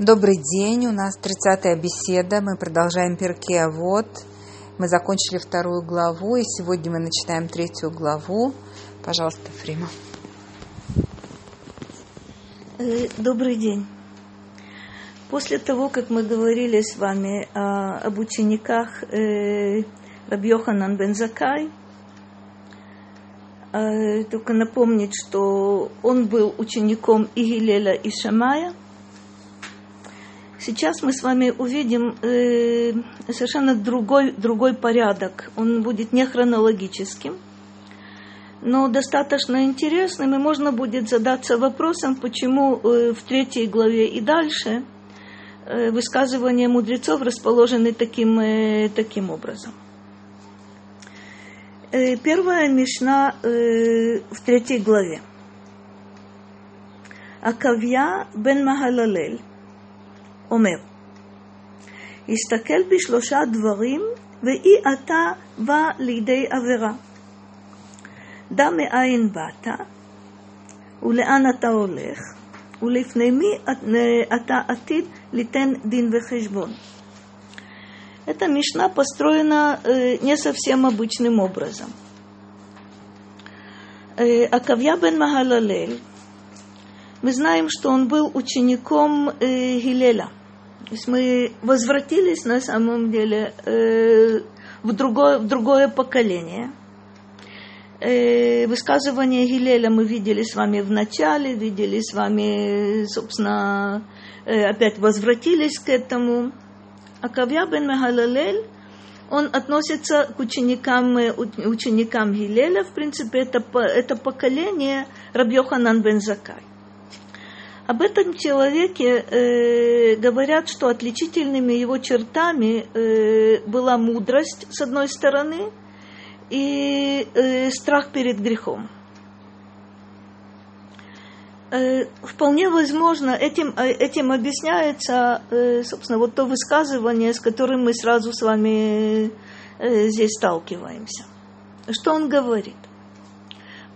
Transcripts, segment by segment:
Добрый день, у нас 30-я беседа, мы продолжаем перке, а вот мы закончили вторую главу, и сегодня мы начинаем третью главу. Пожалуйста, Фрима. Э, добрый день. После того, как мы говорили с вами о, об учениках э, Рабьоханан Бензакай, только напомнить, что он был учеником Игилеля и Шамая – Сейчас мы с вами увидим э, совершенно другой, другой порядок. Он будет не хронологическим, но достаточно интересным, и можно будет задаться вопросом, почему э, в третьей главе и дальше э, высказывания мудрецов расположены таким, э, таким образом. Э, первая мишна э, в третьей главе. Акавья бен Махалалель אומר, הסתכל בשלושה דברים ואי אתה בא לידי עבירה. דע מאין באת ולאן אתה הולך ולפני מי אתה עתיד ליתן דין וחשבון. Эта Мишна построена э, не совсем обычным образом. Э, Акавья бен Махалалель, мы знаем, что он был учеником э, Гилеля – то есть мы возвратились на самом деле э, в, другое, в другое поколение. Э, высказывание Гилеля мы видели с вами в начале, видели с вами, собственно, э, опять возвратились к этому. А Кавья бен Мехалалель, он относится к ученикам, э, ученикам Гилеля, в принципе, это, это поколение Рабьоханан бен Закай. Об этом человеке э, говорят, что отличительными его чертами э, была мудрость, с одной стороны, и э, страх перед грехом. Э, вполне возможно, этим, э, этим объясняется, э, собственно, вот то высказывание, с которым мы сразу с вами здесь сталкиваемся. Что он говорит?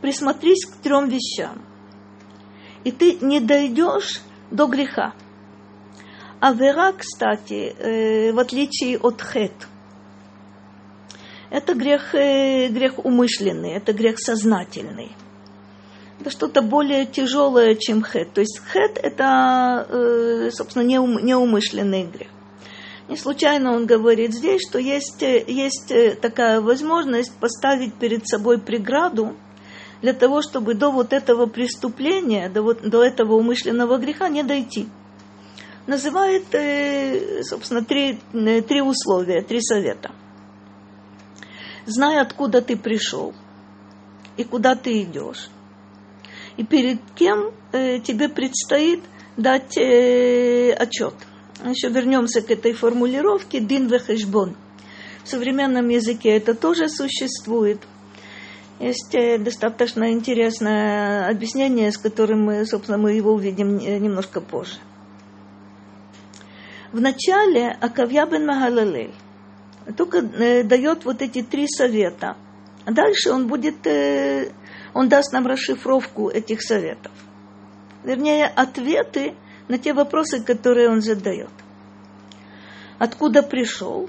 Присмотрись к трем вещам – и ты не дойдешь до греха. А вера, кстати, в отличие от хет, это грех, грех умышленный, это грех сознательный. Это что-то более тяжелое, чем хет. То есть хет – это, э, собственно, неумышленный грех. Не случайно он говорит здесь, что есть, есть такая возможность поставить перед собой преграду, для того, чтобы до вот этого преступления, до, вот, до этого умышленного греха не дойти. Называет, э, собственно, три, э, три условия, три совета. Знай, откуда ты пришел и куда ты идешь. И перед кем э, тебе предстоит дать отчет. Еще вернемся к этой формулировке «дин вехешбон». В современном языке это тоже существует – есть э, достаточно интересное объяснение, с которым мы, собственно, мы его увидим немножко позже. В начале Акавья бен Магалалель только э, дает вот эти три совета. А дальше он будет, э, он даст нам расшифровку этих советов. Вернее, ответы на те вопросы, которые он задает. Откуда пришел?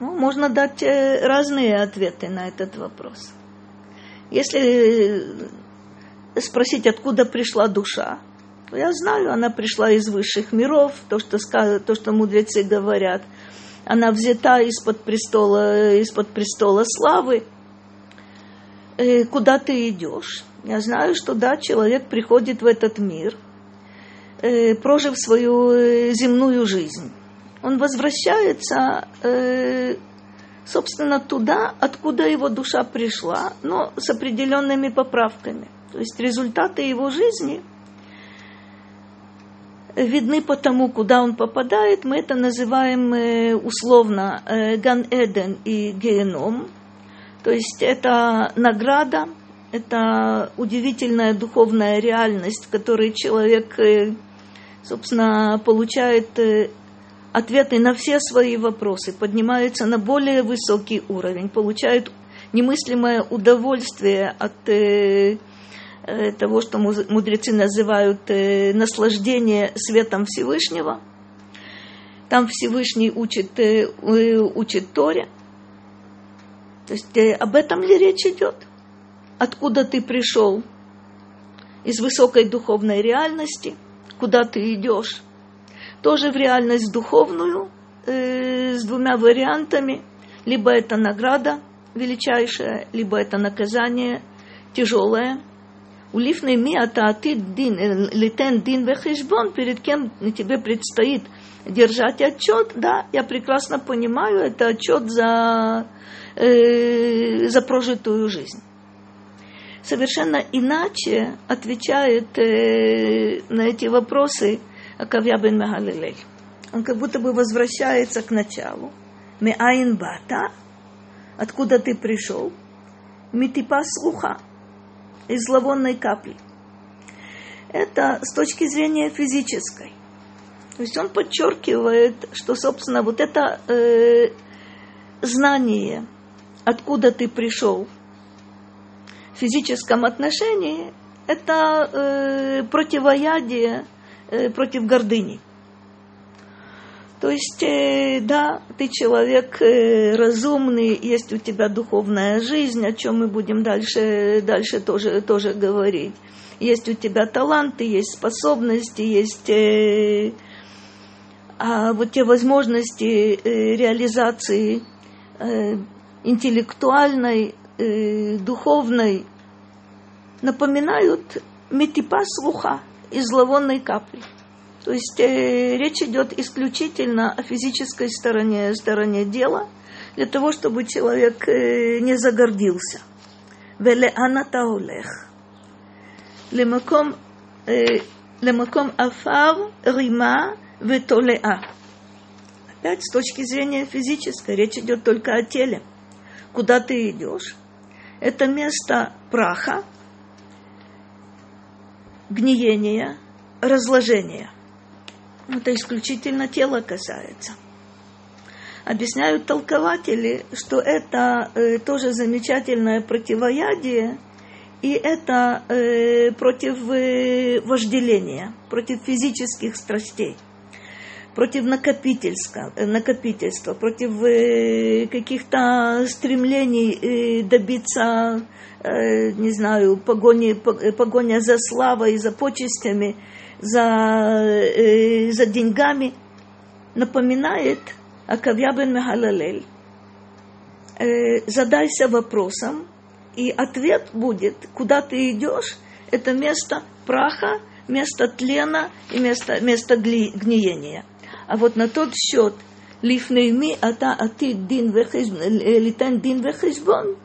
Ну, можно дать разные ответы на этот вопрос – если спросить, откуда пришла душа, то я знаю, она пришла из высших миров, то, что, то, что мудрецы говорят. Она взята из-под престола, из-под престола славы. Э, куда ты идешь? Я знаю, что да, человек приходит в этот мир, э, прожив свою э, земную жизнь. Он возвращается собственно, туда, откуда его душа пришла, но с определенными поправками. То есть результаты его жизни видны по тому, куда он попадает. Мы это называем условно Ган-Эден и Геном. То есть это награда, это удивительная духовная реальность, в которой человек, э, собственно, получает ответы на все свои вопросы, поднимаются на более высокий уровень, получают немыслимое удовольствие от, э, э, того, что мудрецы называют э, наслаждение светом Всевышнего. Там Всевышний учит, э, учит Торе. То есть об этом ли речь идет? Откуда ты пришел? Из высокой духовной реальности, куда ты идешь? Тоже в реальность духовную, э, с двумя вариантами. Либо это награда величайшая, либо это наказание тяжелое. Улифный ми атаати дин, литен дин вехешбон, перед кем тебе предстоит держать отчет, да, я прекрасно понимаю, это отчет за, э, за прожитую жизнь. Совершенно иначе отвечает э, на эти вопросы Акавья бен Магалилель он как будто бы возвращается к началу. Меаин бата, откуда ты пришел? Митипа слуха, из зловонной капли. Это с точки зрения физической. То есть он подчеркивает, что, собственно, вот это э, знание, откуда ты пришел в физическом отношении, это э, противоядие э, против гордыни. То есть, э, да, ты человек э, разумный, есть у тебя духовная жизнь, о чем мы будем дальше, дальше тоже, тоже говорить. Есть у тебя таланты, есть способности, есть э, а вот те возможности реализации интеллектуальной, духовной напоминают метипа слуха из зловонной капли. То есть э, речь идет исключительно о физической стороне, стороне дела, для того, чтобы человек э, не загордился. ולאן אתה הולך? למקום, למקום עפר, רימה ותולעה. Опять с точки зрения физической, речь идет только о теле. Куда ты идешь? Это место праха, гниения, разложения. Это исключительно тело касается. Объясняют толкователи, что это э, тоже замечательное противоядие, и это э, против э, вожделения, против физических страстей, против накопительства, э, накопительства против э, каких-то стремлений э, добиться, не знаю, погони, погоня за славой, за почестями – за, за деньгами, напоминает Акавья бен Мехалалель. Задайся вопросом, и ответ будет, куда ты идешь, это место праха, место тлена и место, место гниения. А вот на тот счет, лифнейми ата ати дин литен дин вехешбон,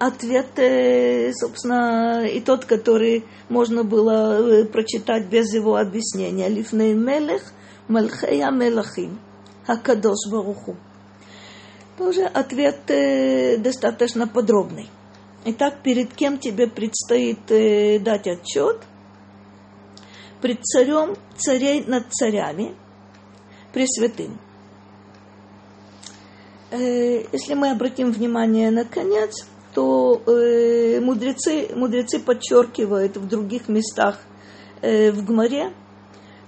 ответ, э, собственно, и тот, который можно было э, прочитать без его объяснения. Лифней мелех, мальхея мелахим, хакадош баруху. Тоже ответ э, достаточно подробный. Итак, перед кем тебе предстоит дать отчет? Пред царем царей над царями, пресвятым. Если мы обратим внимание на конец, то э, мудрецы, мудрецы подчеркивают в других местах э, в Гмаре,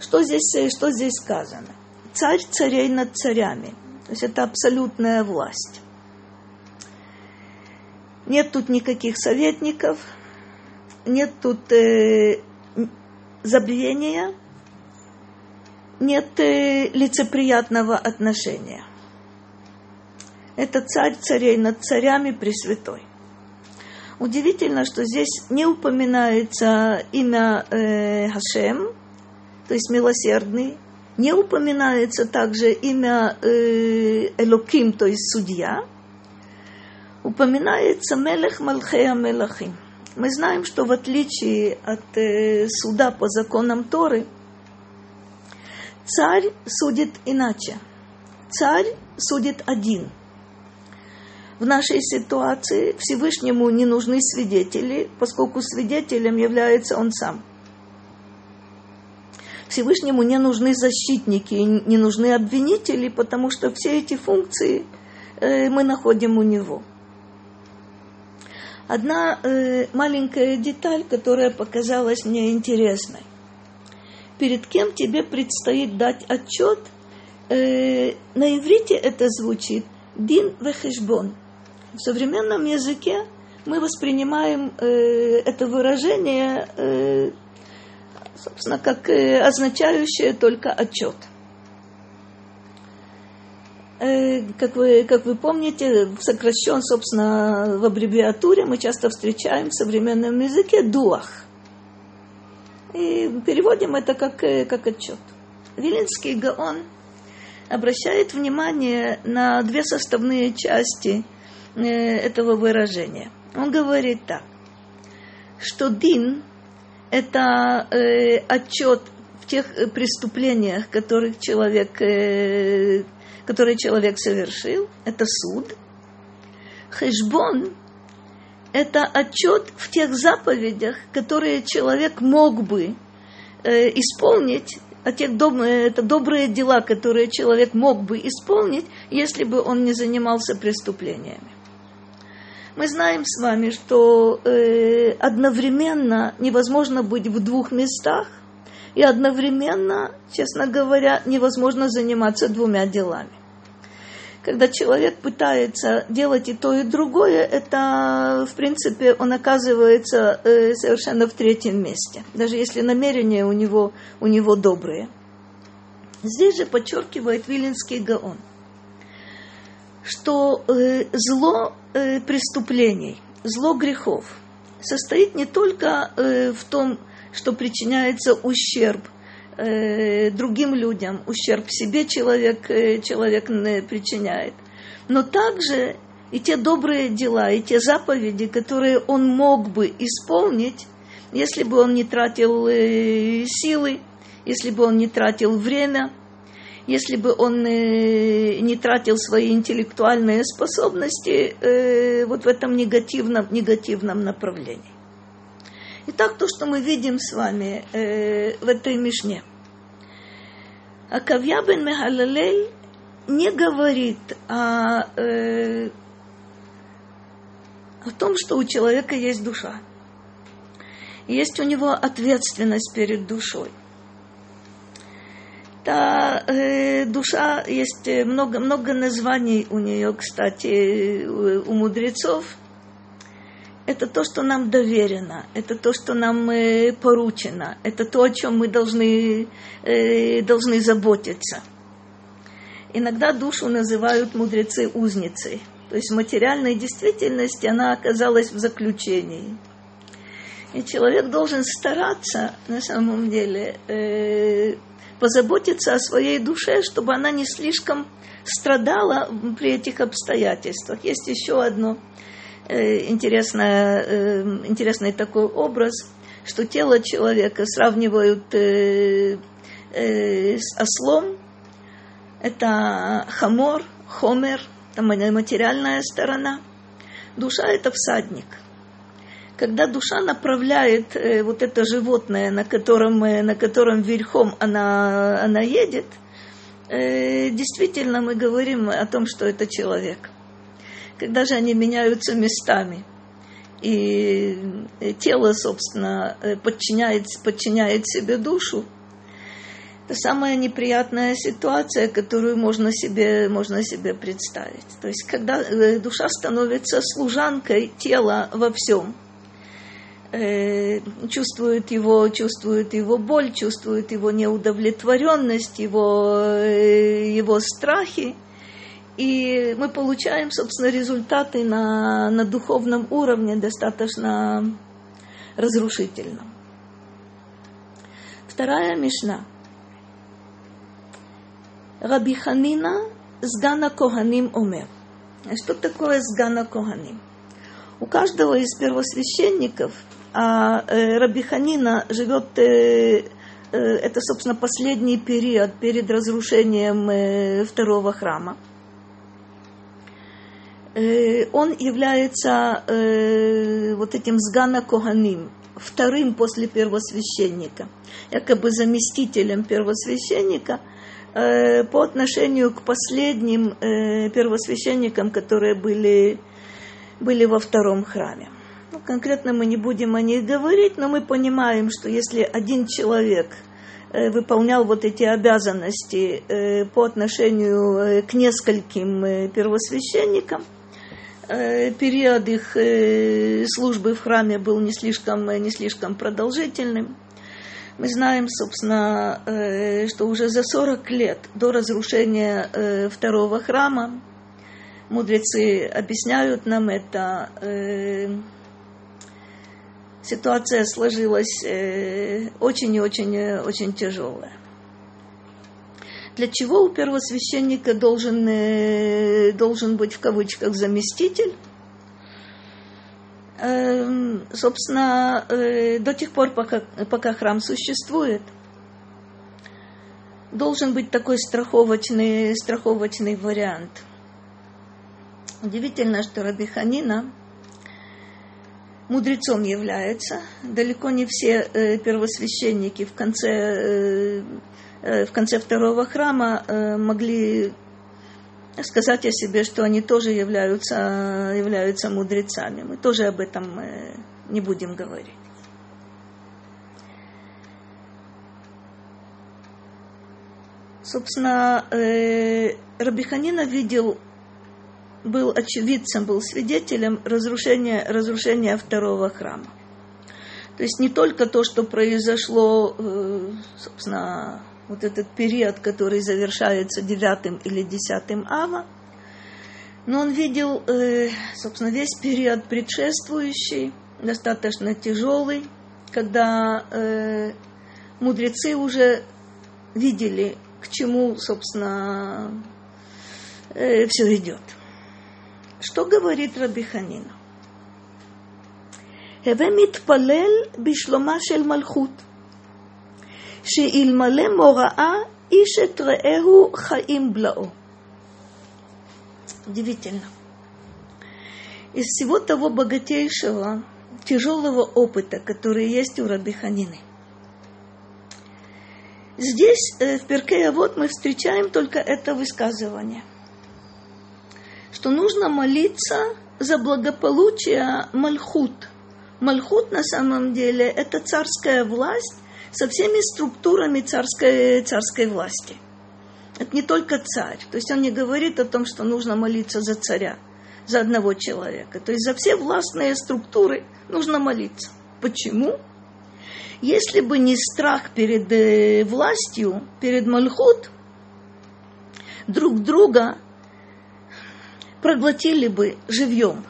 что здесь, э, что здесь сказано. Царь царей над царями. То есть это абсолютная власть. Нет тут никаких советников, нет тут э, забвения, нет э, лицеприятного отношения. Это царь царей над царями Пресвятой. Удивительно, что здесь не упоминается имя э, Хашем, то есть милосердный, не упоминается также имя э, Элоким, то есть судья, упоминается Мелех Малхея Мелахим. Мы знаем, что в отличие от э, суда по законам Торы, царь судит иначе. Царь судит один – в нашей ситуации Всевышнему не нужны свидетели, поскольку свидетелем является он сам. Всевышнему не нужны защитники, не нужны обвинители, потому что все эти функции э, мы находим у него. одна э, маленькая деталь, которая показалась мне интересной. Перед кем тебе предстоит дать отчет? Э, на иврите это звучит дин вехешбон. В современном языке мы воспринимаем э, это выражение, э, собственно, как означающее только отчет. Как вы, как вы помните, сокращен, собственно, в аббревиатуре мы часто встречаем в современном языке дуах. И переводим это как, э, как отчет. Вилинский Гаон обращает внимание на две составные части э, этого выражения. Он говорит так, что дин – это э, отчет в тех преступлениях, которых человек который человек совершил, это суд. Хэшбон – это отчет в тех заповедях, которые человек мог бы э, исполнить, а тех доб, это добрые дела, которые человек мог бы исполнить, если бы он не занимался преступлениями. Мы знаем с вами, что э, одновременно невозможно быть в двух местах, и одновременно, честно говоря, невозможно заниматься двумя делами. Когда человек пытается делать и то, и другое, это, в принципе, он оказывается э, совершенно в третьем месте, даже если намерения у него, у него добрые. Здесь же подчеркивает Вилинский Гаон, что э, зло э, преступлений, зло грехов состоит не только в том, что причиняется ущерб э, другим людям, ущерб себе человек, э, человек причиняет, но также и те добрые дела, и те заповеди, которые он мог бы исполнить, если бы он не тратил э, силы, если бы он не тратил время, если бы он э, не тратил свои интеллектуальные способности э, вот в этом негативном, негативном направлении. Итак, то, что мы видим с вами э, в этой Мишне. Акавья бен Мехалалель не говорит о, э, о том, что у человека есть душа. Есть у него ответственность перед душой. Та э, душа, есть много, много названий у нее, кстати, у мудрецов – это то, что нам доверено, это то, что нам э, поручено, это то, о чем мы должны, э, должны заботиться. Иногда душу называют мудрецы узницей, то есть в материальной действительности она оказалась в заключении. И человек должен стараться, на самом деле, э, позаботиться о своей душе, чтобы она не слишком страдала при этих обстоятельствах. Есть еще одно Э, интересная, э, интересный такой образ, что тело человека сравнивают э, с ослом. Это хамор, хомер, там материальная сторона. Душа – это всадник. Когда душа направляет вот это животное, на котором, на котором верхом она, она едет, действительно мы говорим о том, что это человек – когда же они меняются местами. И тело, собственно, подчиняет, подчиняет себе душу. Это самая неприятная ситуация, которую можно себе, можно себе представить. То есть, когда э, душа становится служанкой тела во всем, э, чувствует его, чувствует его боль, чувствует его неудовлетворенность, его, э, его страхи – и мы получаем, собственно, результаты на, на духовном уровне достаточно разрушительном. Вторая мишна. Раби Ханина Сгана Коганим Омер. Что такое Сгана Коганим? У каждого из первосвященников, а э, Раби Ханина живет, э, э, это, собственно, последний период перед разрушением э, второго храма – он является э, вот этим сгана Коганим, вторым после первосвященника, якобы заместителем первосвященника э, по отношению к последним первосвященникам, которые были, были во втором храме. конкретно мы не будем о них говорить, но мы понимаем, что если один человек э, выполнял вот эти обязанности э, по отношению э, к нескольким первосвященникам, период их службы в храме был не слишком, не слишком продолжительным. Мы знаем, собственно, что уже за 40 лет до разрушения второго храма мудрецы объясняют нам это. Э, ситуация сложилась э, очень и очень, э, очень тяжелая. Для чего у первосвященника должен, должен быть в кавычках заместитель? Эм, собственно, до тех пор, пока, пока храм существует, должен быть такой страховочный, страховочный вариант – Удивительно, что Раби мудрецом является. Далеко не все э, первосвященники в конце, э, э, в конце второго храма э, могли сказать о себе, что они тоже являются, являются мудрецами. Мы тоже об этом э, не будем говорить. Собственно, э, Рабиханина видел был очевидцем, был свидетелем разрушения, разрушения второго храма. То есть не только то, что произошло, э, собственно, вот этот период, который завершается девятым или десятым ава, но он видел, э, собственно, весь период предшествующий, достаточно тяжелый, когда э, мудрецы уже видели, к чему, собственно, э, все идет. Что говорит Раби Хеве Эве митпалел бишлома шель малхут – שאלמלא מוראה איש את רעהו חיים בלעו. Удивительно. Из всего того богатейшего, тяжелого опыта, который есть у Раби Ханины. Здесь, в Перкея, вот мы встречаем только это высказывание – что нужно молиться за благополучие Мальхут. Мальхут на самом деле это царская власть со всеми структурами царской, царской власти. Это не только царь. То есть он не говорит о том, что нужно молиться за царя, за одного человека. То есть за все властные структуры нужно молиться. Почему? Если бы не страх перед э, властью, перед Мальхут, друг друга проглотили бы живьем.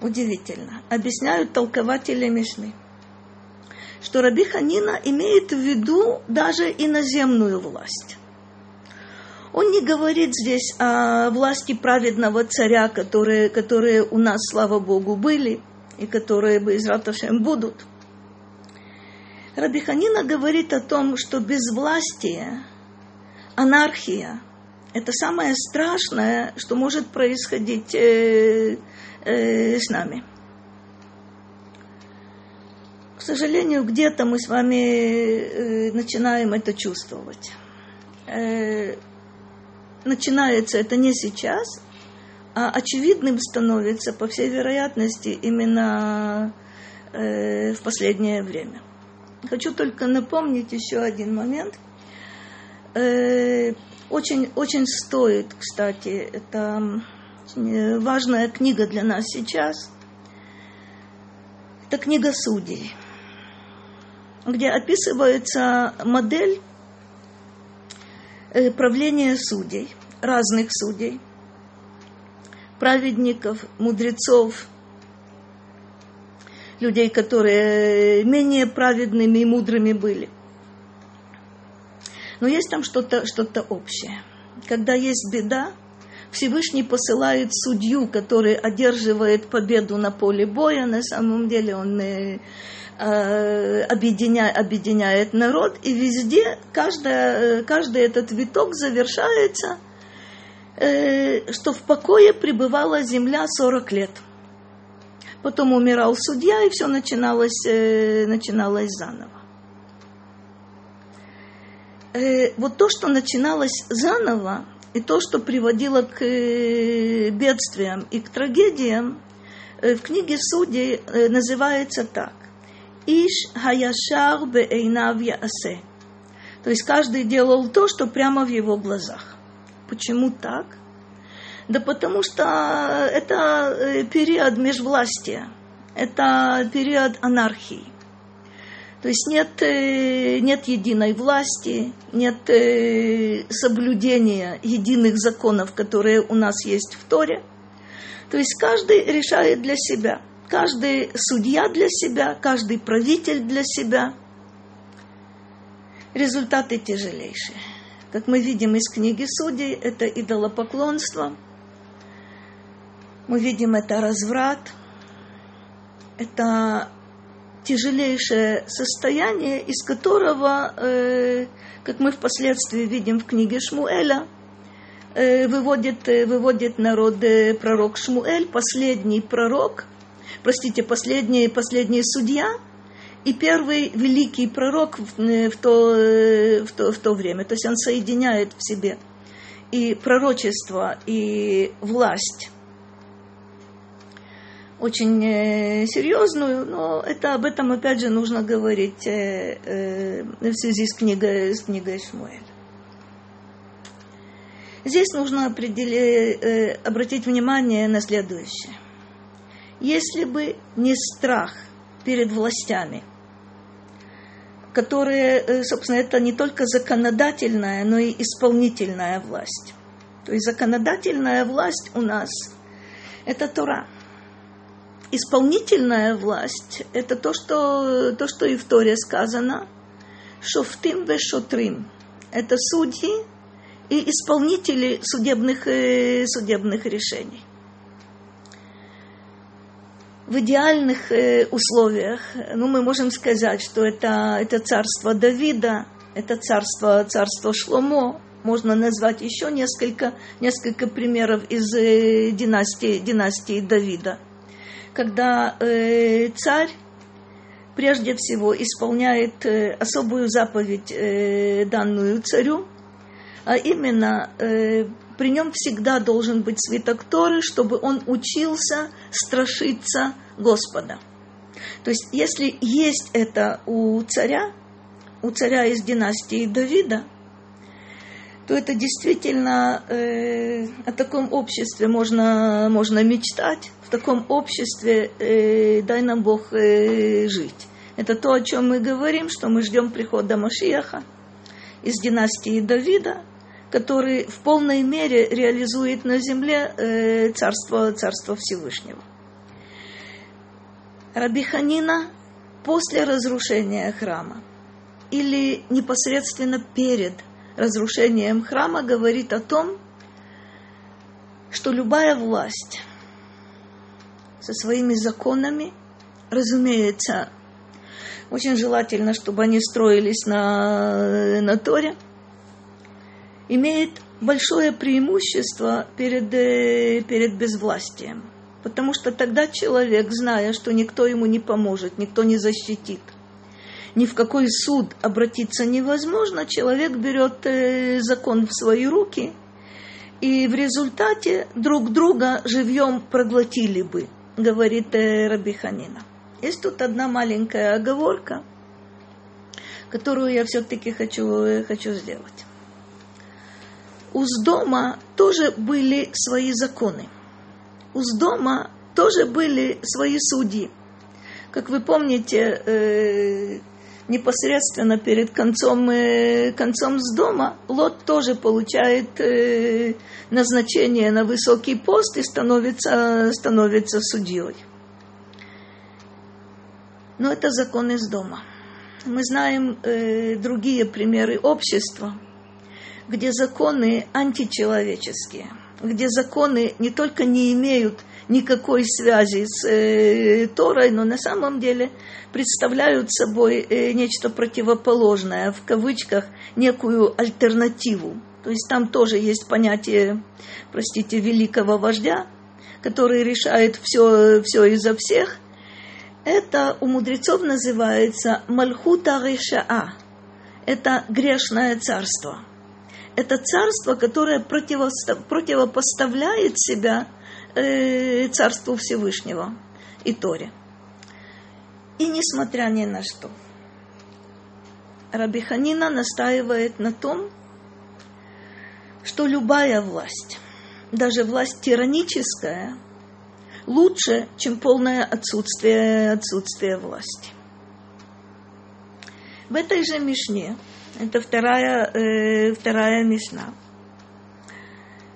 Удивительно. Объясняют толкователи Мишны, что Раби Ханина имеет в виду даже иноземную власть. Он не говорит здесь о власти праведного царя, которые, которые у нас, слава Богу, были и которые бы из Раташем будут. Раби Ханина говорит о том, что безвластие, анархия, это самое страшное, что может происходить э, э, с нами. К сожалению, где-то мы с вами э, начинаем это чувствовать. Э, начинается это не сейчас, а очевидным становится, по всей вероятности, именно э, в последнее время. Хочу только напомнить еще один момент. Очень, очень стоит, кстати, это важная книга для нас сейчас. Это книга судей, где описывается модель э, правления судей, разных судей, праведников, мудрецов, людей, которые менее праведными и мудрыми были – но есть там что-то что общее. Когда есть беда, Всевышний посылает судью, который одерживает победу на поле боя. На самом деле он э, э объединяет, народ, и везде каждая, каждый этот виток завершается, э, что в покое пребывала земля 40 лет. Потом умирал судья, и все начиналось, э, начиналось заново э, вот то, что начиналось заново, и то, что приводило к э, бедствиям и к трагедиям, в книге Судей называется так. Иш хаяшар беэйнав яасе. То есть каждый делал то, что прямо в его глазах. Почему так? Да потому что это период межвластия, это период анархии. То есть нет, нет единой власти, нет соблюдения единых законов, которые у нас есть в Торе. То есть каждый решает для себя – каждый судья для себя, каждый правитель для себя. Результаты тяжелейшие. Как мы видим из книги Судей, это идолопоклонство. Мы видим это разврат. Это тяжелейшее состояние, из которого, э, как мы впоследствии видим в книге Шмуэля, э, выводит, э, выводит народ пророк Шмуэль, последний пророк, простите, последний, последний судья и первый великий пророк в, э, то, э, в, то, в то время. То есть он соединяет в себе и пророчество, и власть очень э, серьезную, но это об этом опять же нужно говорить в связи с книгой, с книгой Шмуэль. Здесь нужно определить, обратить внимание на следующее – если бы не страх перед властями, которые, э, собственно, это не только законодательная, но и исполнительная власть. То есть законодательная власть у нас – это Тора. Исполнительная власть – это то что, то, что и в Торе сказано – шофтим ве шотрим. Это судьи и исполнители судебных, э, судебных решений в идеальных э, условиях, ну, мы можем сказать, что это, это царство Давида, это царство, царство Шломо, можно назвать еще несколько, несколько примеров из э, династии, династии Давида, когда э, царь прежде всего исполняет особую заповедь, данную царю, а именно при нем всегда должен быть свиток Торы, чтобы он учился страшиться Господа. То есть, если есть это у царя, у царя из династии Давида, то это действительно э, о таком обществе можно, можно мечтать, в таком обществе э, дай нам Бог э, жить. Это то, о чем мы говорим, что мы ждем прихода Машиаха из династии Давида, который в полной мере реализует на земле э, царство, царство Всевышнего. Раби Ханина после разрушения храма или непосредственно перед разрушением храма говорит о том, что любая власть со своими законами, разумеется, очень желательно, чтобы они строились на, на Торе – имеет большое преимущество перед, э, перед безвластием. Потому что тогда человек, зная, что никто ему не поможет, никто не защитит, ни в какой суд обратиться невозможно, человек берет э, закон в свои руки, и в результате друг друга живьем проглотили бы, говорит э, Раби Ханина. Есть тут одна маленькая оговорка, которую я все-таки хочу, хочу сделать у Сдома тоже были свои законы. У Сдома тоже были свои судьи. Как вы помните, э, непосредственно перед концом, э, концом Сдома Лот тоже получает э, назначение на высокий пост и становится, становится судьей. Но это закон из дома. Мы знаем э, другие примеры общества – где законы античеловеческие, где законы не только не имеют никакой связи с э, Торой, но на самом деле представляют собой э, нечто противоположное, в кавычках, некую альтернативу. То есть там тоже есть понятие, простите, великого вождя, который решает все, все изо всех. Это у мудрецов называется Мальхута Решаа. Это грешное царство – это царство, которое противопоставляет себя э, царству Всевышнего. и Торе. И несмотря ни на что, Раби Ханина настаивает на том, что любая власть, даже власть тираническая, лучше, чем полное отсутствие, отсутствие власти. В этой же Мишне, это вторая, э, вторая Мишна,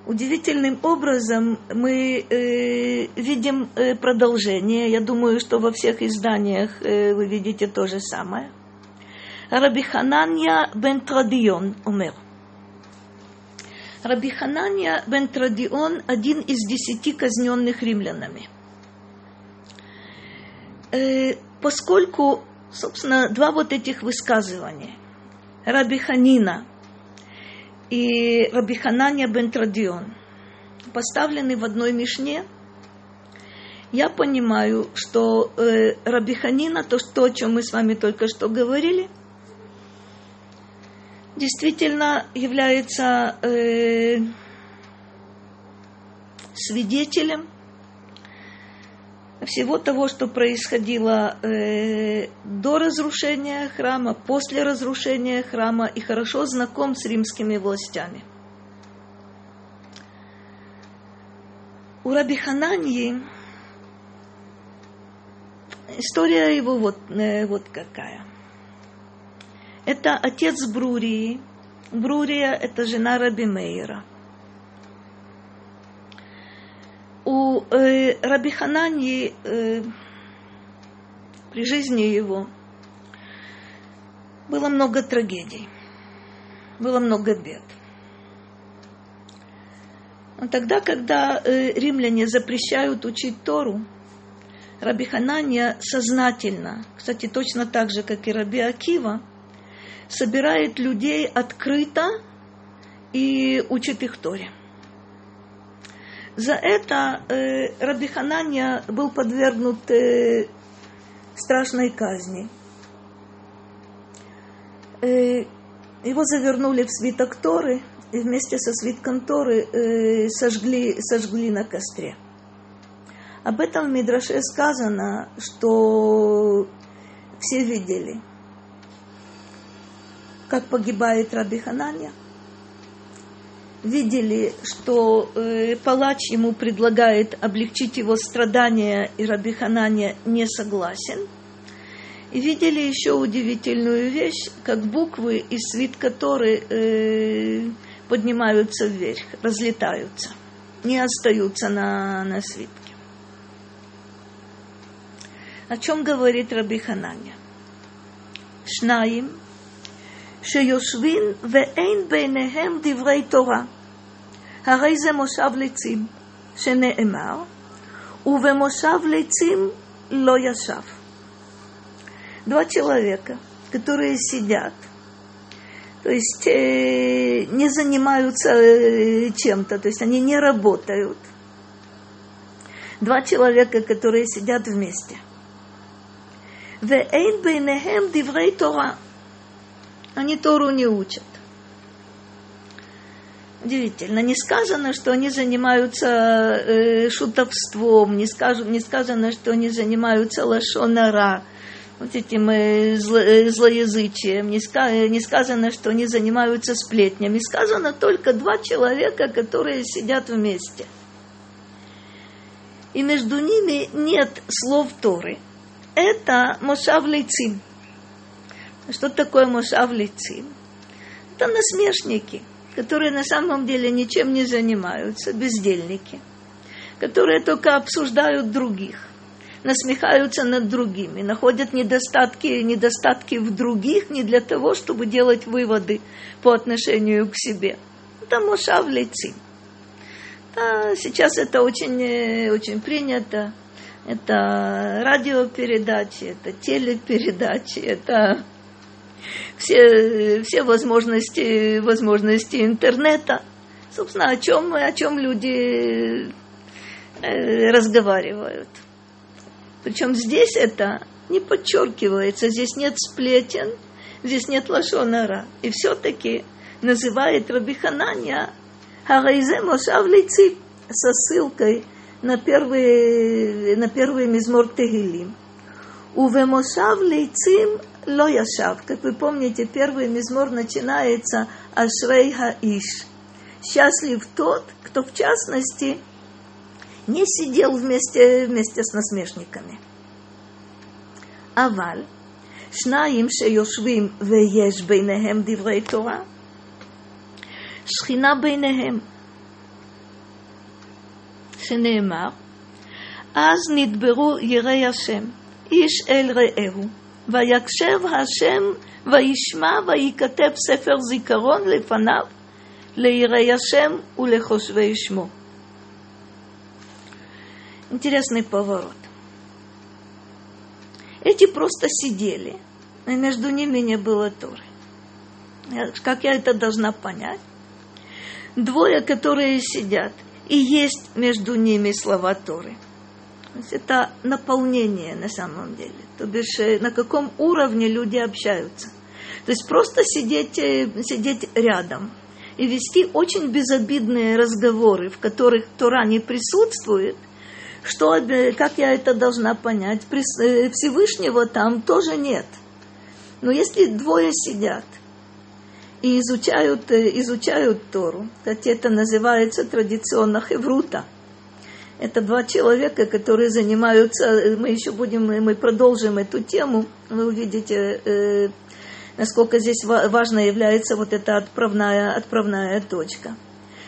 удивительным образом мы э, видим э, продолжение. Я думаю, что во всех изданиях э, вы видите то же самое. Раби Хананья бен умер. Раби Хананья бен один из десяти казненных римлянами. Э, поскольку, собственно, два вот этих высказывания Раби Ханина и Раби Хананья бен Традион поставлены в одной мишне, я понимаю, что э, Раби Ханина, то, что, о чем мы с вами только что говорили – действительно является э, свидетелем всего того, что происходило э, до разрушения храма, после разрушения храма и хорошо знаком с римскими властями. У Раби Хананьи история его вот, э, вот какая – это отец Брурии. Брурия – это жена Раби Мейра. У э, Раби Хананьи э, при жизни его было много трагедий, было много бед. Но тогда, когда э, римляне запрещают учить Тору, Раби Хананья сознательно, кстати, точно так же, как и Раби Акива – собирает людей открыто и учит их Торе. За это э, Раби был подвергнут э, страшной казни. Э, его завернули в свиток Торы и вместе со свитком Торы э, сожгли, сожгли на костре. Об этом в Мидраше сказано, что все видели – как погибает Раби Хананя. Видели, что э, палач ему предлагает облегчить его страдания, и Раби Хананя не согласен. И видели еще удивительную вещь, как буквы из свитка Торы э, поднимаются вверх, разлетаются, не остаются на, на свитке. О чем говорит Раби Хананя? Шнаим – שיושבים ואין ביניהם דברי תורה. הרי זה מושב לצים, שנאמר, ובמושב לצים לא ישב. Два человека, которые сидят, то есть э, не занимаются э, чем-то, то есть они не работают. Два человека, которые сидят вместе. ואין ביניהם דברי תורה они Тору не учат. Удивительно. Не сказано, что они занимаются э, шутовством, не, скажу, не сказано, что они занимаются лошонара, вот этим э, зло, э, злоязычием, не, ска, не сказано, что они занимаются сплетнями. Сказано только два человека, которые сидят вместе. И между ними нет слов Торы. Это Мошав Лейцин – что такое Мошав лицим? Это насмешники, которые на самом деле ничем не занимаются, бездельники, которые только обсуждают других, насмехаются над другими, находят недостатки, недостатки в других не для того, чтобы делать выводы по отношению к себе. Это Мошав лицим. Да, сейчас это очень, э, очень принято. Это радиопередачи, это телепередачи, это все, все возможности, возможности интернета. Собственно, о чем, о чем люди э, разговаривают. Причем здесь это не подчеркивается, здесь нет сплетен, здесь нет лошонара. И все-таки называет Раби Хананья Харайзе Мошав со ссылкой на первый, на первый мизмор Тегилим. Увемошав лейцим ло яшав. Как вы помните, первый мизмор начинается Ашрей Хаиш. Счастлив тот, кто в частности не сидел вместе, вместе с насмешниками. Аваль, שניים שיושבים ויש ביניהם דברי תורה, שכינה ביניהם, שנאמר, אז נדברו יראי השם, איש אל רעהו, ויקשב השם וישמע וייכתב ספר זיכרון לפניו ליראי השם ולחושבי שמו. Интересный поворот. Эти просто сидели, и между ними не было Торы. Как я это должна понять? Двое, которые сидят, и есть между ними слова Торы. То это наполнение на самом деле. То бишь, э, на каком уровне люди общаются. То есть просто сидеть, э, сидеть рядом и вести очень безобидные разговоры, в которых Тора не присутствует, что, как я это должна понять? Э, Всевышнего там тоже нет. Но если двое сидят и изучают, изучают Тору, кстати, это называется традиционно хеврута – это два человека, которые занимаются, мы еще будем, мы продолжим эту тему, вы увидите, э, насколько здесь важно является вот эта отправная, отправная точка.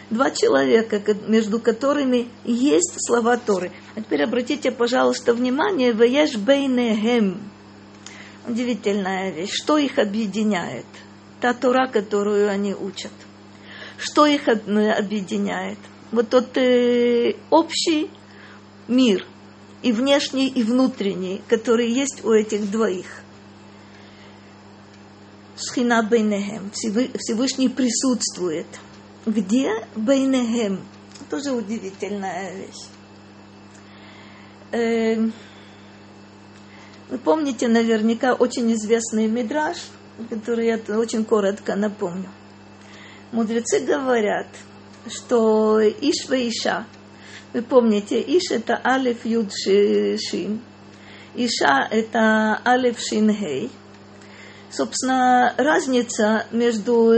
Два человека, между которыми есть слова Торы. А теперь обратите, пожалуйста, внимание, «Ваяш бейнехем». Удивительная вещь. Что их объединяет? Та Тора, которую они учат. Что их объединяет? Вот тот э, общий мир, и внешний, и внутренний, который есть у этих двоих. Шхина Бейнехем, Всевышний присутствует. Где Бейнехем? Тоже удивительная вещь. Э, вы помните наверняка очень известный мидраж, который я очень коротко напомню. Мудрецы говорят – что Иш и Иша, вы помните, Иш это Алиф Юд Шин, Иша это Алиф Шин Хей. Собственно, разница между,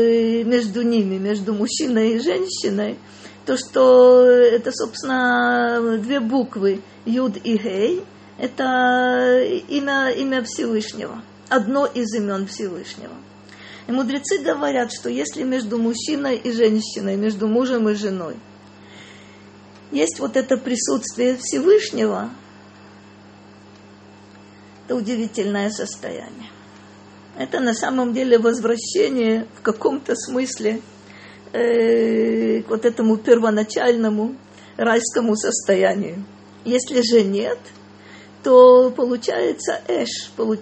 между ними, между мужчиной и женщиной, то, что это, собственно, две буквы Юд и Хей, это имя, имя Всевышнего, одно из имен Всевышнего. И мудрецы говорят, что если между мужчиной и женщиной, между мужем и женой, есть вот это присутствие Всевышнего, это удивительное состояние. Это на самом деле возвращение в каком-то смысле э, к вот этому первоначальному райскому состоянию. Если же нет – то получается эш,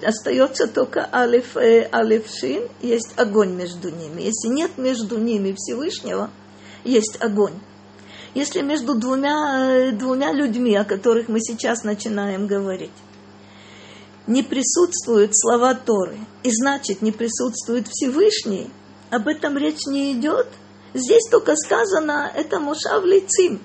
остается только алиф, э, алиф шин, есть огонь между ними. Если нет между ними Всевышнего, есть огонь. Если между двумя, э, двумя людьми, о которых мы сейчас начинаем говорить, не присутствуют слова Торы, и значит не присутствует Всевышний, об этом речь не идет. Здесь только сказано, это Мошав Лицим.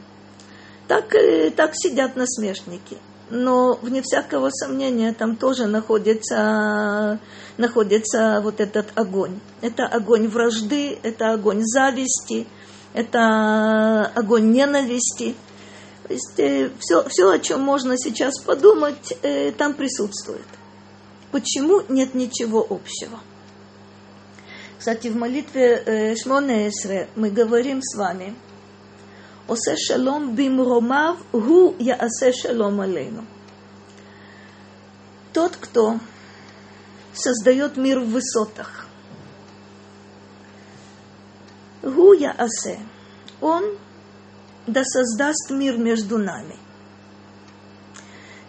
Так, э, так сидят насмешники но вне всякого сомнения там тоже находится, находится вот этот огонь. Это огонь вражды, это огонь зависти, это огонь ненависти. То есть все, э, все, о чем можно сейчас подумать, э, там присутствует. Почему нет ничего общего? Кстати, в молитве э, Эсре мы говорим с вами – עושה שלום במרומיו, הוא יעשה שלום עלינו. Тот, кто создает мир в высотах, Гу Асе, он да создаст мир между нами.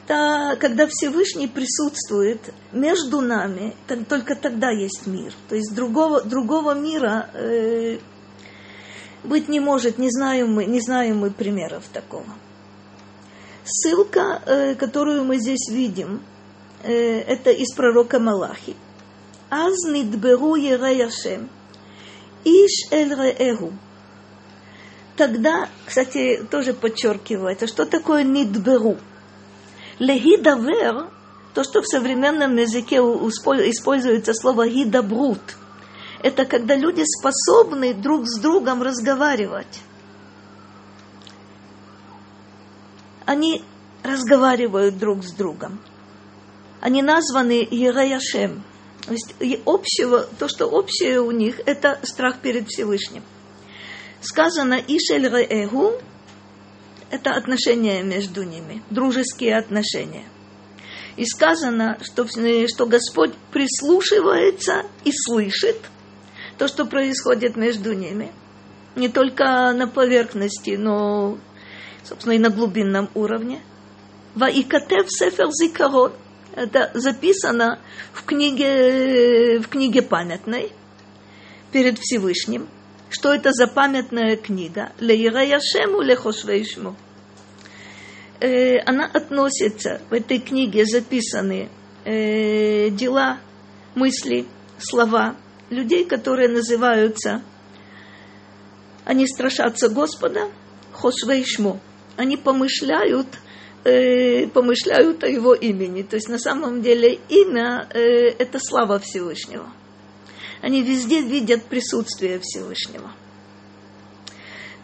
Та, когда Всевышний присутствует между нами, только тогда есть мир. То есть другого, другого мира э, быть не может, не знаем мы, не знаем мы примеров такого. Ссылка, э, которую мы здесь видим, э, это из пророка Малахи. Аз нидберу Яшем, иш эль реэгу. тогда, кстати, тоже подчеркивается, что такое нидберу. Легидавер, то, что в современном языке используется слово гидабрут, это когда люди способны друг с другом разговаривать. Они разговаривают друг с другом. Они названы Ереяшем. То есть общего, то, что общее у них, это страх перед Всевышним. Сказано Ишель Реэгу, это отношения между ними, дружеские отношения. И сказано, что, что Господь прислушивается и слышит то, что происходит между ними. Не только на поверхности, но, собственно, и на глубинном уровне. Ваикатев Сефер Зикарон. Это записано в книге, в книге памятной перед Всевышним – что это за памятная книга? Леираяшему лехошвейшму. Э, она относится, в этой книге записаны э, дела, мысли, слова людей, которые называются, они страшатся Господа, хошвейшму. Они помышляют, э, помышляют о его имени. То есть на самом деле имя э, это слава Всевышнего – они везде видят присутствие Всевышнего.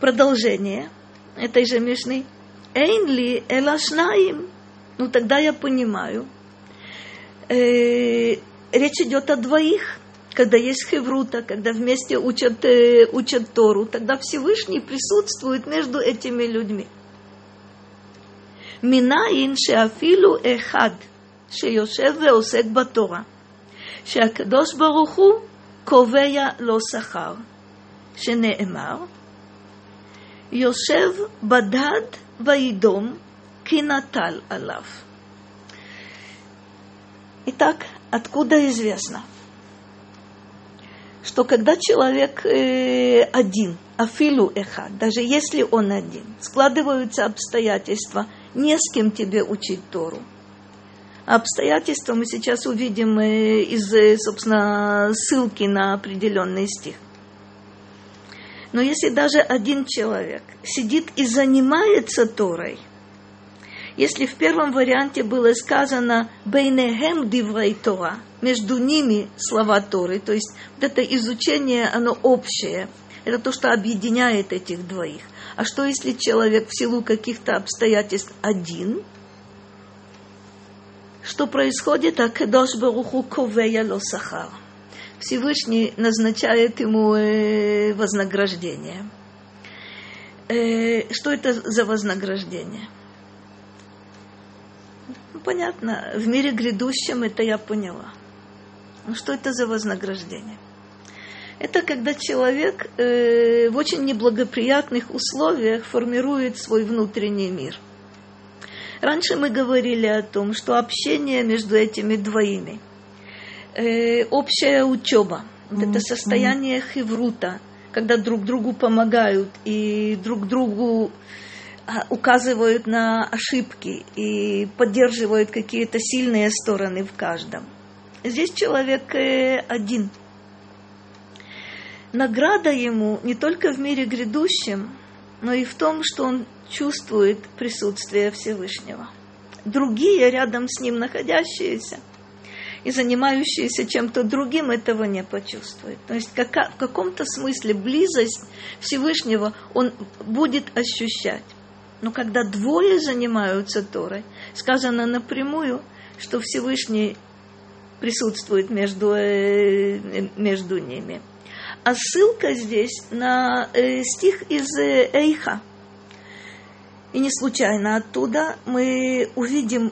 Продолжение этой же Мишны. Эйнли элашнаим. Ну, тогда я понимаю. Э, речь идет о двоих Когда есть хеврута, когда вместе учат, э, учат Тору, тогда Всевышний присутствует между этими людьми. מנין שאפילו אחד שיושב ועוסק בתורה, שהקדוש ברוך הוא קובע לו שכר, שנאמר, יושב בדד וידום כי נטל עליו. Итак, откуда известно, Что когда человек э, один, афилу эхад, даже если он один, складываются обстоятельства, не с кем тебе учить Тору – обстоятельства мы сейчас увидим э, из, э, собственно, ссылки на определенный стих. Но если даже один человек сидит и занимается Торой, если в первом варианте было сказано «бейнехем диврей Тора», между ними слова Торы, то есть вот это изучение, оно общее, это то, что объединяет этих двоих. А что если человек в силу каких-то обстоятельств один – что происходит, а Кедош Баруху ковея лосахар. Всевышний назначает ему э, вознаграждение. Э, что это за вознаграждение? Ну, понятно, в мире грядущем это я поняла. Но что это за вознаграждение? Это когда человек э, в очень неблагоприятных условиях формирует свой внутренний мир – Раньше мы говорили о том, что общение между этими двоими, э, общая учеба, вот это состояние хеврута, когда друг другу помогают и друг другу а, указывают на ошибки и поддерживают какие-то сильные стороны в каждом. Здесь человек э, один. Награда ему не только в мире грядущем, но и в том, что он чувствует присутствие Всевышнего. Другие рядом с ним находящиеся и занимающиеся чем-то другим этого не почувствуют. То есть как, в каком-то смысле близость Всевышнего он будет ощущать. Но когда двое занимаются Торой, сказано напрямую, что Всевышний присутствует между, э, между ними. А ссылка здесь на э, стих из э, Эйха. И не случайно оттуда мы увидим,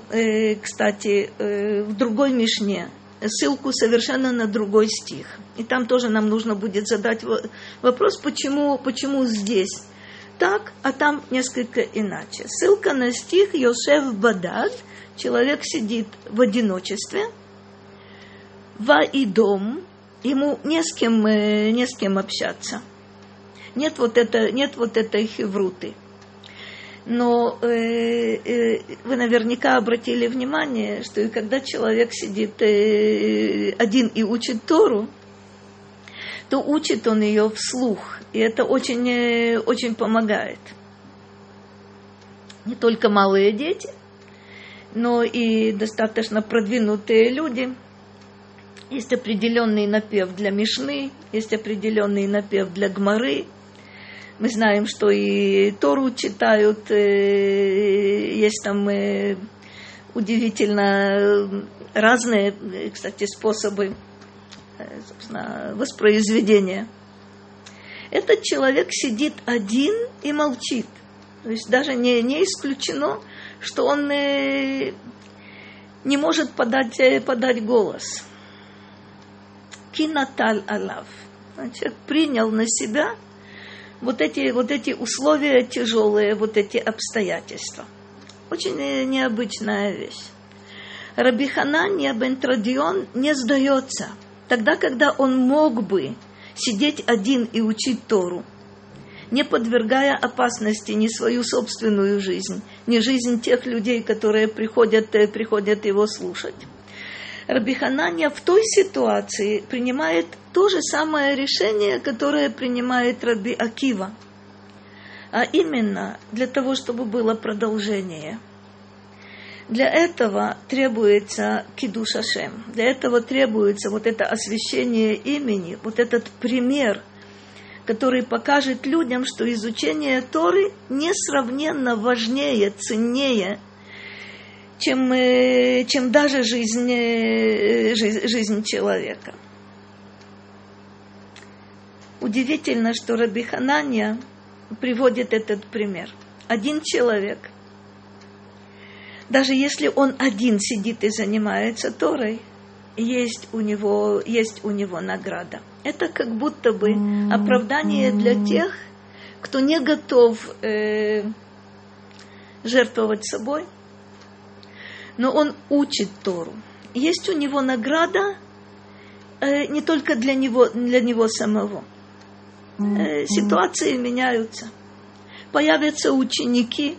кстати, в другой Мишне ссылку совершенно на другой стих. И там тоже нам нужно будет задать вопрос, почему, почему здесь так, а там несколько иначе. Ссылка на стих Йосеф Бадад, человек сидит в одиночестве, Ва и дом, ему не с кем, э, не с кем общаться. Нет вот, это, нет вот этой хевруты. Но э, э, вы наверняка обратили внимание, что и когда человек сидит э, один и учит Тору, то учит он ее вслух. И это очень, э, очень помогает. Не только малые дети, но и достаточно продвинутые люди. Есть определенный напев для Мишны, есть определенный напев для Гмары. Мы знаем, что и Тору читают, э, есть там э, удивительно разные, кстати, способы воспроизведения. Этот человек сидит один и молчит. То есть даже не, не исключено, что он э, не может подать, э, подать голос. Кинаталь Алав. Человек принял на себя вот эти, вот эти условия тяжелые, вот эти обстоятельства. Очень необычная вещь. Рабиханания бен Традион не сдается – тогда, когда он мог бы сидеть один и учить Тору, не подвергая опасности ни свою собственную жизнь, ни жизнь тех людей, которые приходят, э, приходят его слушать. Рабиханания в той ситуации принимает то же самое решение, которое принимает Раби Акива. А именно для того, чтобы было продолжение – для этого требуется кидуш Ашем. Для этого требуется вот это освящение имени, вот этот пример, который покажет людям, что изучение Торы несравненно важнее, ценнее, чем, э, чем даже жизнь, э, жизнь, жизнь человека. Удивительно, что Раби Ханания приводит этот пример. Один человек – даже если он один сидит и занимается Торой, есть у него, есть у него награда. Это как будто бы оправдание для тех, кто не готов э, жертвовать собой, но он учит Тору. Есть у него награда э, не только для него, для него самого. Э, ситуации меняются. Появятся ученики,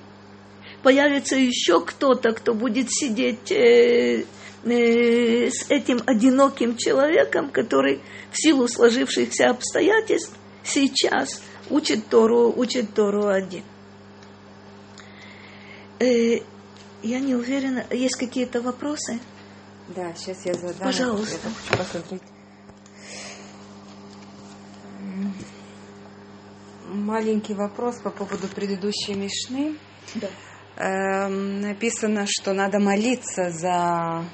появится еще кто-то, кто будет сидеть э, э, с этим одиноким человеком, который в силу сложившихся обстоятельств сейчас учит Тору, учит Тору один. Э, я не уверена, есть какие-то вопросы? Да, сейчас я задам. Пожалуйста. Я хочу посмотреть. Маленький вопрос по поводу предыдущей Мишны. Да. Эм, написано, что надо молиться за,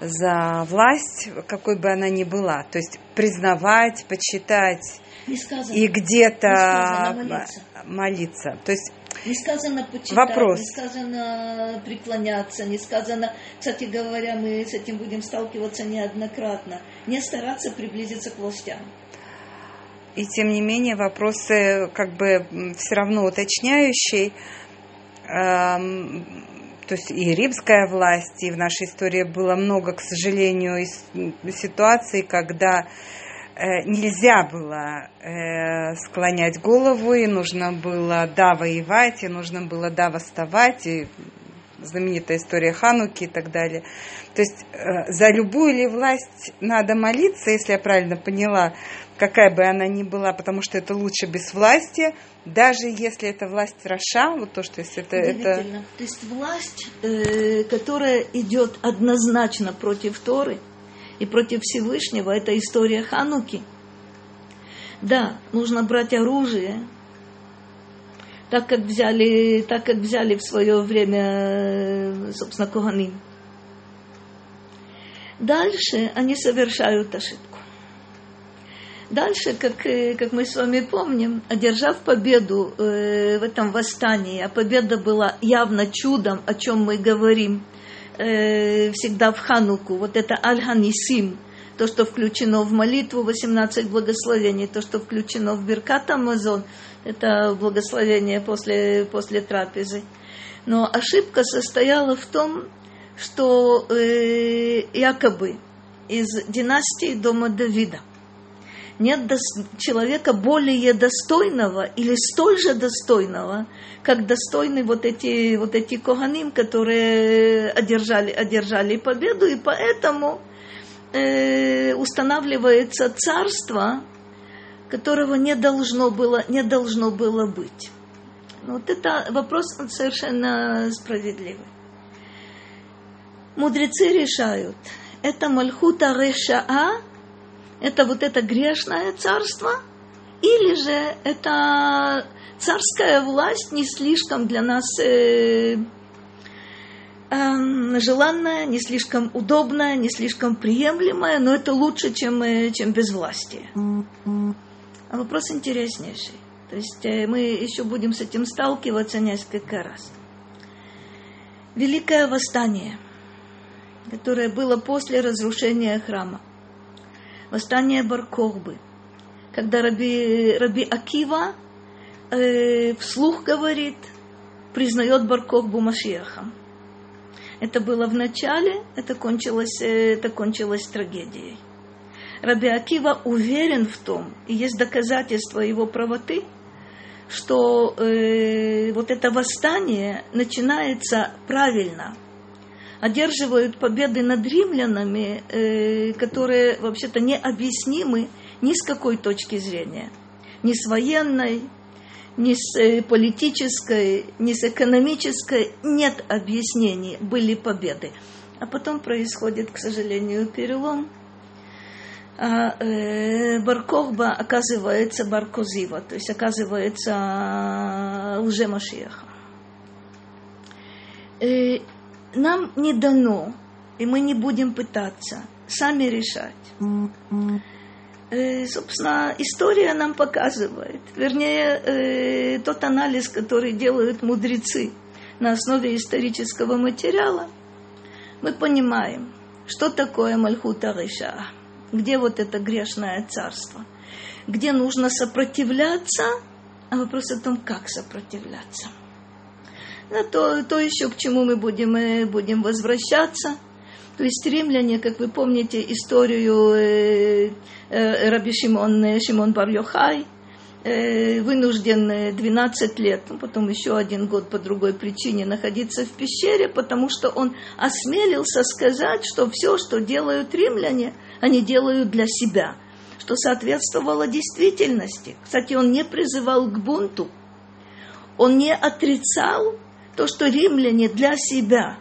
за власть, какой бы она ни была. То есть признавать, почитать и где-то молиться. молиться. То есть Не сказано почитать, Вопрос. не сказано преклоняться, не сказано, кстати говоря, мы с этим будем сталкиваться неоднократно, не стараться приблизиться к властям. И тем не менее вопросы как бы все равно уточняющие. Эм, то есть и римская власть, и в нашей истории было много, к сожалению, ситуаций, когда нельзя было э, склонять голову, и нужно было да воевать, и нужно было да восставать, и знаменитая история Хануки и так далее. То есть э, за любую ли власть надо молиться, если я правильно поняла, какая бы она ни была, потому что это лучше без власти, даже если это власть Раша, вот то, что если это... это... То есть власть, э, которая идет однозначно против Торы и против Всевышнего, это история Хануки. Да, нужно брать оружие, так как взяли, так как взяли в свое время, э, собственно, Коганим. Дальше они совершают ошибку. Дальше, как, э, как мы с вами помним, одержав победу э, в этом восстании, а победа была явно чудом, о чем мы говорим э, всегда в Хануку, вот это Аль-Ханисим, то, что включено в молитву, 18 благословений, то, что включено в Беркат Амазон, это благословение после, после трапезы. Но ошибка состояла в том, что э, якобы из династии дома Давида нет человека более достойного или столь же достойного, как достойны вот эти, вот эти коганим, которые одержали, одержали победу, и поэтому э, устанавливается царство которого не должно было, не должно было быть. Ну, вот это вопрос совершенно справедливый. Мудрецы решают, это Мальхута Решаа, это вот это грешное царство, или же это царская власть не слишком для нас э, э, желанная, не слишком удобная, не слишком приемлемая, но это лучше, чем, э, чем безвластие. А вопрос интереснейший. То есть э, мы еще будем с этим сталкиваться несколько раз. Великое восстание, которое было после разрушения храма. Восстание Баркохбы. Когда Раби, Раби Акива э, вслух говорит, признает Баркохбу Машиахом. Это было в начале, это кончилось, э, это кончилось трагедией. Раби Акива уверен в том, и есть доказательства его правоты, что э, вот это восстание начинается правильно. Одерживают победы над римлянами, э, которые вообще-то необъяснимы ни с какой точки зрения. Ни с военной, ни с э, политической, ни с экономической. Нет объяснений, были победы. А потом происходит, к сожалению, перелом – а э, Баркохба оказывается Баркозива, то есть оказывается лже-машиаха. Нам не дано, и мы не будем пытаться сами решать. Э, собственно, история нам показывает, вернее, э, тот анализ, который делают мудрецы на основе исторического материала, мы понимаем, что такое Мальхута Реша где вот это грешное царство, где нужно сопротивляться, а вопрос о том, как сопротивляться. Да, то, то еще к чему мы будем, мы будем возвращаться. То есть римляне, как вы помните историю э, э, Раби Шимон, э, Шимон Бар Йохай, э, вынужден 12 лет, ну, потом еще один год по другой причине находиться в пещере, потому что он осмелился сказать, что все, что делают римляне – они делают для себя, что соответствовало действительности. Кстати, он не призывал к бунту, он не отрицал то, что римляне для себя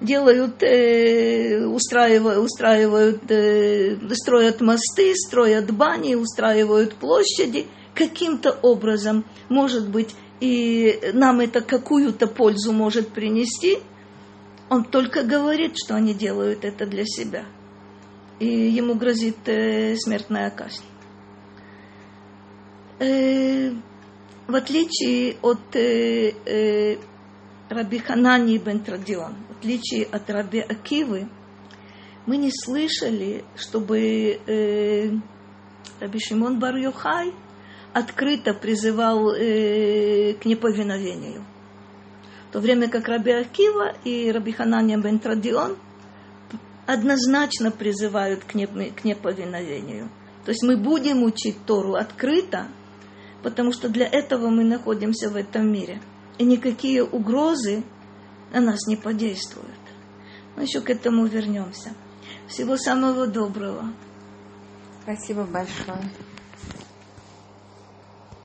делают, э, устраивают, устраивают э, строят мосты, строят бани, устраивают площади, каким-то образом, может быть, и нам это какую-то пользу может принести, он только говорит, что они делают это для себя – и ему грозит э, смертная казнь. Э, в отличие от э, э, Раби Ханани бен Традион, в отличие от Раби Акивы, мы не слышали, чтобы э, Раби Шимон бар Йохай открыто призывал э, к неповиновению. В то время как Раби Акива и Раби Ханания бен Традион – однозначно призывают к неповиновению. То есть мы будем учить Тору открыто, потому что для этого мы находимся в этом мире. И никакие угрозы на нас не подействуют. Но еще к этому вернемся. Всего самого доброго. Спасибо большое.